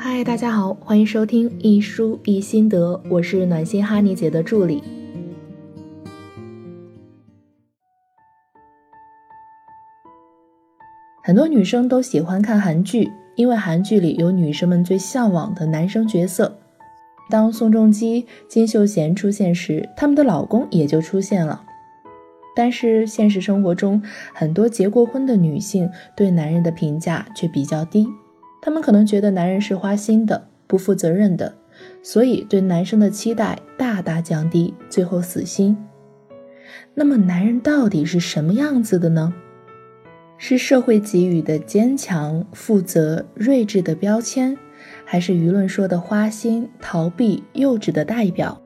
嗨，大家好，欢迎收听一书一心得，我是暖心哈尼姐的助理。很多女生都喜欢看韩剧，因为韩剧里有女生们最向往的男生角色。当宋仲基、金秀贤出现时，他们的老公也就出现了。但是现实生活中，很多结过婚的女性对男人的评价却比较低。他们可能觉得男人是花心的、不负责任的，所以对男生的期待大大降低，最后死心。那么，男人到底是什么样子的呢？是社会给予的坚强、负责、睿智的标签，还是舆论说的花心、逃避、幼稚的代表？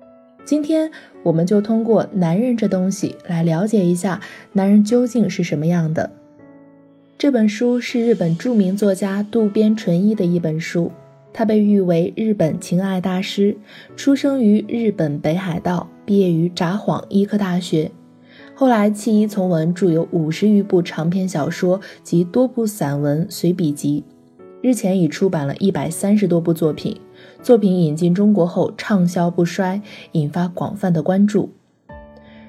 今天我们就通过男人这东西来了解一下男人究竟是什么样的。这本书是日本著名作家渡边淳一的一本书，他被誉为日本情爱大师，出生于日本北海道，毕业于札幌医科大学，后来弃医从文，著有五十余部长篇小说及多部散文随笔集，日前已出版了一百三十多部作品。作品引进中国后畅销不衰，引发广泛的关注。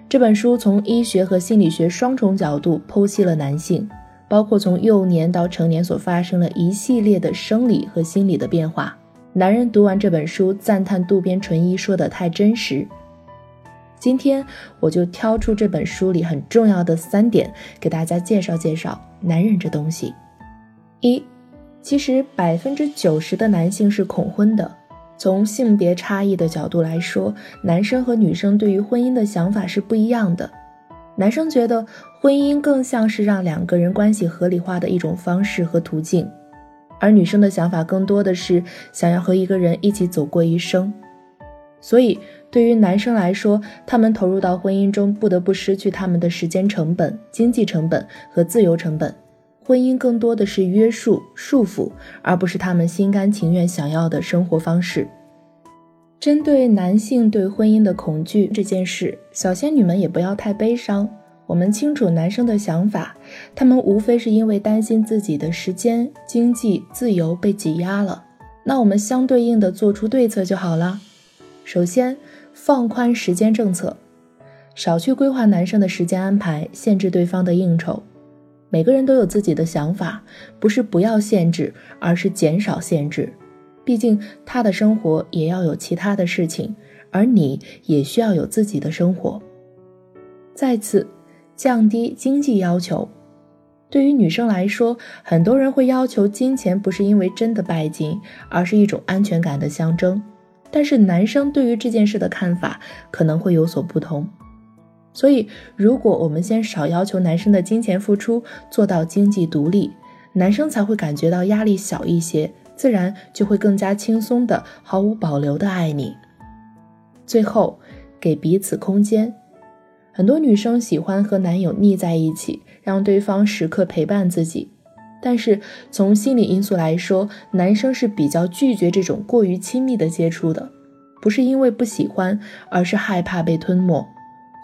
这本书从医学和心理学双重角度剖析了男性，包括从幼年到成年所发生的一系列的生理和心理的变化。男人读完这本书，赞叹渡边淳一说的太真实。今天我就挑出这本书里很重要的三点，给大家介绍介绍男人这东西。一，其实百分之九十的男性是恐婚的。从性别差异的角度来说，男生和女生对于婚姻的想法是不一样的。男生觉得婚姻更像是让两个人关系合理化的一种方式和途径，而女生的想法更多的是想要和一个人一起走过一生。所以，对于男生来说，他们投入到婚姻中，不得不失去他们的时间成本、经济成本和自由成本。婚姻更多的是约束、束缚，而不是他们心甘情愿想要的生活方式。针对男性对婚姻的恐惧这件事，小仙女们也不要太悲伤。我们清楚男生的想法，他们无非是因为担心自己的时间、经济自由被挤压了。那我们相对应的做出对策就好了。首先，放宽时间政策，少去规划男生的时间安排，限制对方的应酬。每个人都有自己的想法，不是不要限制，而是减少限制。毕竟他的生活也要有其他的事情，而你也需要有自己的生活。再次，降低经济要求。对于女生来说，很多人会要求金钱，不是因为真的拜金，而是一种安全感的象征。但是男生对于这件事的看法可能会有所不同。所以，如果我们先少要求男生的金钱付出，做到经济独立，男生才会感觉到压力小一些，自然就会更加轻松的、毫无保留的爱你。最后，给彼此空间。很多女生喜欢和男友腻在一起，让对方时刻陪伴自己。但是从心理因素来说，男生是比较拒绝这种过于亲密的接触的，不是因为不喜欢，而是害怕被吞没。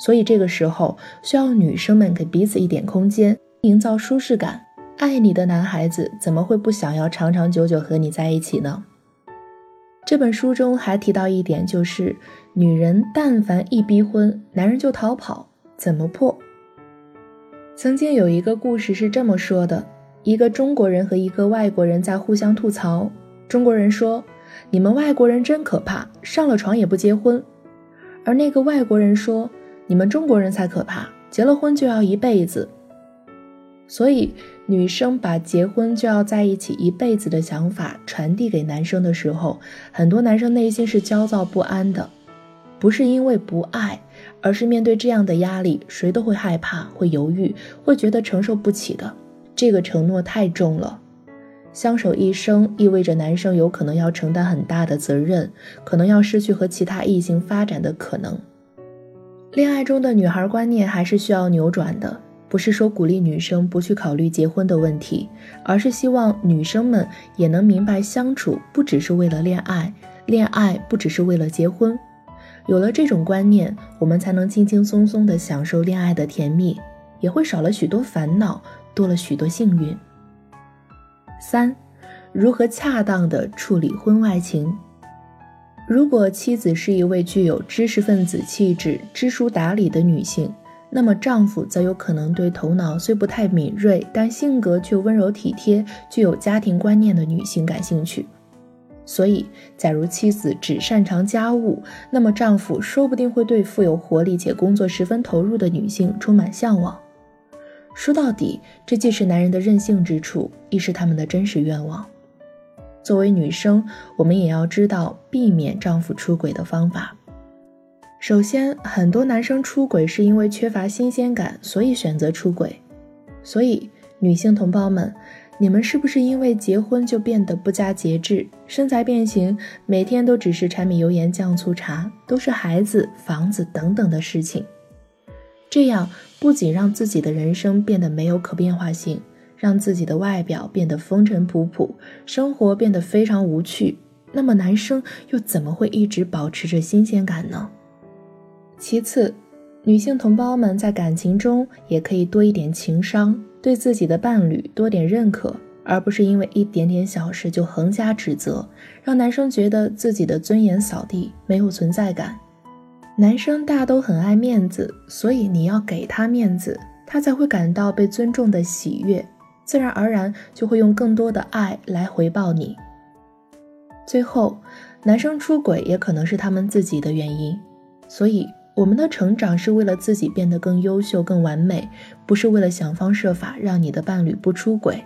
所以这个时候需要女生们给彼此一点空间，营造舒适感。爱你的男孩子怎么会不想要长长久久和你在一起呢？这本书中还提到一点，就是女人但凡一逼婚，男人就逃跑，怎么破？曾经有一个故事是这么说的：一个中国人和一个外国人在互相吐槽。中国人说：“你们外国人真可怕，上了床也不结婚。”而那个外国人说。你们中国人才可怕，结了婚就要一辈子。所以，女生把结婚就要在一起一辈子的想法传递给男生的时候，很多男生内心是焦躁不安的，不是因为不爱，而是面对这样的压力，谁都会害怕、会犹豫、会觉得承受不起的。这个承诺太重了，相守一生意味着男生有可能要承担很大的责任，可能要失去和其他异性发展的可能。恋爱中的女孩观念还是需要扭转的，不是说鼓励女生不去考虑结婚的问题，而是希望女生们也能明白，相处不只是为了恋爱，恋爱不只是为了结婚。有了这种观念，我们才能轻轻松松地享受恋爱的甜蜜，也会少了许多烦恼，多了许多幸运。三，如何恰当地处理婚外情。如果妻子是一位具有知识分子气质、知书达理的女性，那么丈夫则有可能对头脑虽不太敏锐，但性格却温柔体贴、具有家庭观念的女性感兴趣。所以，假如妻子只擅长家务，那么丈夫说不定会对富有活力且工作十分投入的女性充满向往。说到底，这既是男人的任性之处，亦是他们的真实愿望。作为女生，我们也要知道避免丈夫出轨的方法。首先，很多男生出轨是因为缺乏新鲜感，所以选择出轨。所以，女性同胞们。你们是不是因为结婚就变得不加节制，身材变形，每天都只是柴米油盐酱醋茶，都是孩子、房子等等的事情？这样不仅让自己的人生变得没有可变化性，让自己的外表变得风尘仆仆，生活变得非常无趣。那么男生又怎么会一直保持着新鲜感呢？其次，女性同胞们在感情中也可以多一点情商。对自己的伴侣多点认可，而不是因为一点点小事就横加指责，让男生觉得自己的尊严扫地，没有存在感。男生大都很爱面子，所以你要给他面子，他才会感到被尊重的喜悦，自然而然就会用更多的爱来回报你。最后，男生出轨也可能是他们自己的原因，所以。我们的成长是为了自己变得更优秀、更完美，不是为了想方设法让你的伴侣不出轨。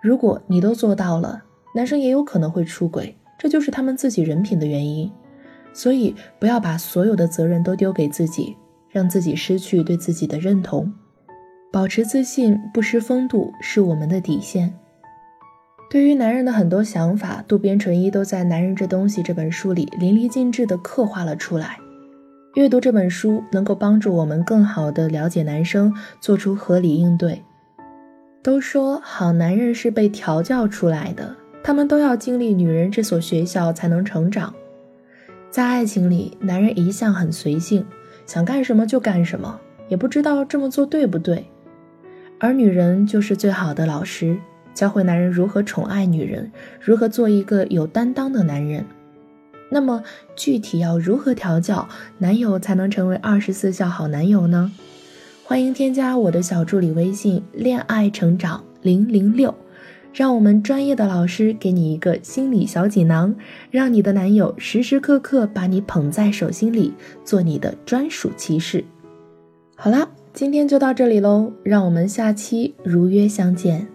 如果你都做到了，男生也有可能会出轨，这就是他们自己人品的原因。所以，不要把所有的责任都丢给自己，让自己失去对自己的认同。保持自信，不失风度，是我们的底线。对于男人的很多想法，渡边淳一都在《男人这东西》这本书里淋漓尽致地刻画了出来。阅读这本书能够帮助我们更好地了解男生，做出合理应对。都说好男人是被调教出来的，他们都要经历女人这所学校才能成长。在爱情里，男人一向很随性，想干什么就干什么，也不知道这么做对不对。而女人就是最好的老师，教会男人如何宠爱女人，如何做一个有担当的男人。那么具体要如何调教男友才能成为二十四孝好男友呢？欢迎添加我的小助理微信“恋爱成长零零六”，让我们专业的老师给你一个心理小锦囊，让你的男友时时刻刻把你捧在手心里，做你的专属骑士。好啦，今天就到这里喽，让我们下期如约相见。